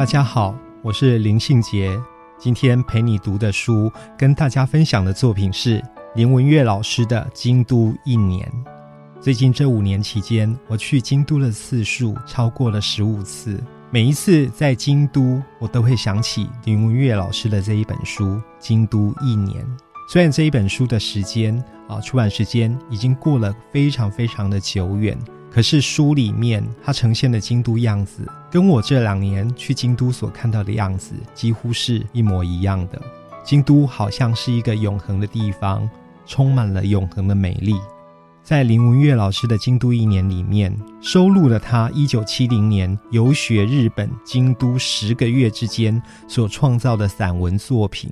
大家好，我是林信杰。今天陪你读的书，跟大家分享的作品是林文月老师的《京都一年》。最近这五年期间，我去京都的次数超过了十五次。每一次在京都，我都会想起林文月老师的这一本书《京都一年》。虽然这一本书的时间啊，出版时间已经过了非常非常的久远。可是书里面它呈现的京都样子，跟我这两年去京都所看到的样子几乎是一模一样的。京都好像是一个永恒的地方，充满了永恒的美丽。在林文月老师的《京都一年》里面，收录了他一九七零年游学日本京都十个月之间所创造的散文作品。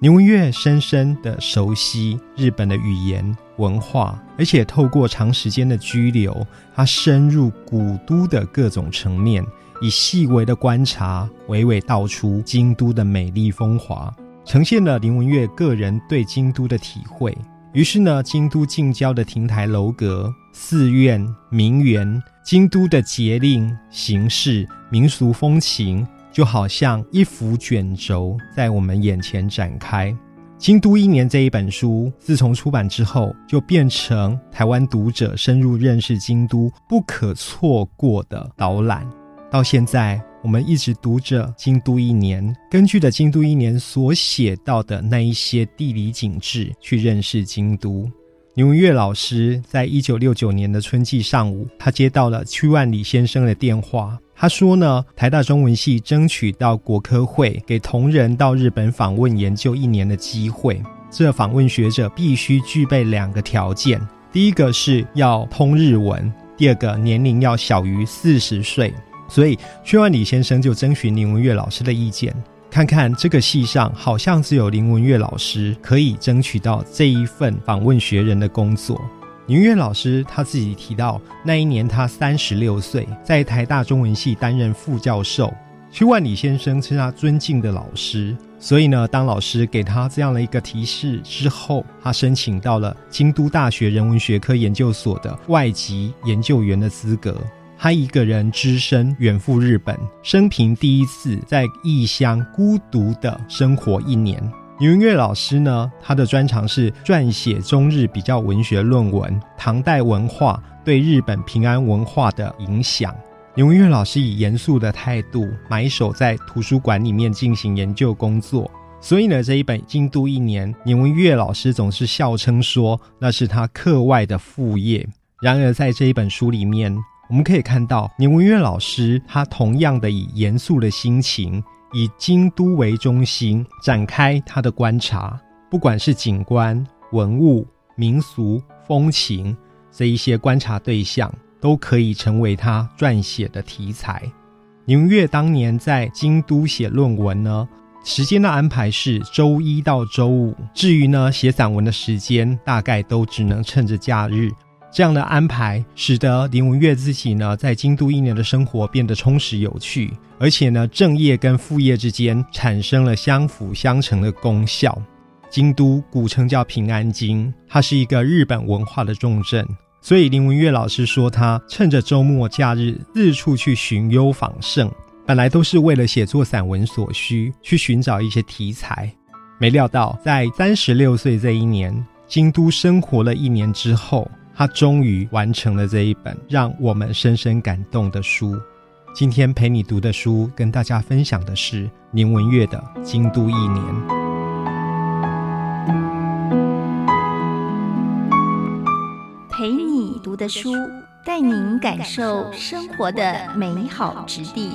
林文月深深的熟悉日本的语言文化，而且透过长时间的居留，他深入古都的各种层面，以细微的观察，娓娓道出京都的美丽风华，呈现了林文月个人对京都的体会。于是呢，京都近郊的亭台楼阁、寺院、名园，京都的节令、形式、民俗风情。就好像一幅卷轴在我们眼前展开，《京都一年》这一本书自从出版之后，就变成台湾读者深入认识京都不可错过的导览。到现在，我们一直读着《京都一年》，根据的《京都一年》所写到的那一些地理景致去认识京都。牛月老师在一九六九年的春季上午，他接到了屈万里先生的电话。他说呢，台大中文系争取到国科会给同仁到日本访问研究一年的机会。这访问学者必须具备两个条件：第一个是要通日文，第二个年龄要小于四十岁。所以，薛万里先生就征询林文月老师的意见，看看这个系上好像只有林文月老师可以争取到这一份访问学人的工作。宁月老师他自己提到，那一年他三十六岁，在台大中文系担任副教授。屈万里先生是他尊敬的老师，所以呢，当老师给他这样的一个提示之后，他申请到了京都大学人文学科研究所的外籍研究员的资格。他一个人只身远赴日本，生平第一次在异乡孤独的生活一年。牛文月老师呢，他的专长是撰写中日比较文学论文，唐代文化对日本平安文化的影响。牛文月老师以严肃的态度埋首在图书馆里面进行研究工作，所以呢，这一本《京都一年》，牛文月老师总是笑称说那是他课外的副业。然而，在这一本书里面，我们可以看到牛文月老师他同样的以严肃的心情。以京都为中心展开他的观察，不管是景观、文物、民俗、风情这一些观察对象，都可以成为他撰写的题材。宁月当年在京都写论文呢，时间的安排是周一到周五，至于呢写散文的时间，大概都只能趁着假日。这样的安排，使得林文月自己呢，在京都一年的生活变得充实有趣，而且呢，正业跟副业之间产生了相辅相成的功效。京都古称叫平安京，它是一个日本文化的重镇，所以林文月老师说，他趁着周末假日四处去寻幽访胜，本来都是为了写作散文所需，去寻找一些题材。没料到，在三十六岁这一年，京都生活了一年之后。他终于完成了这一本让我们深深感动的书。今天陪你读的书，跟大家分享的是林文月的《京都一年》。陪你读的书，带您感受生活的美好之地。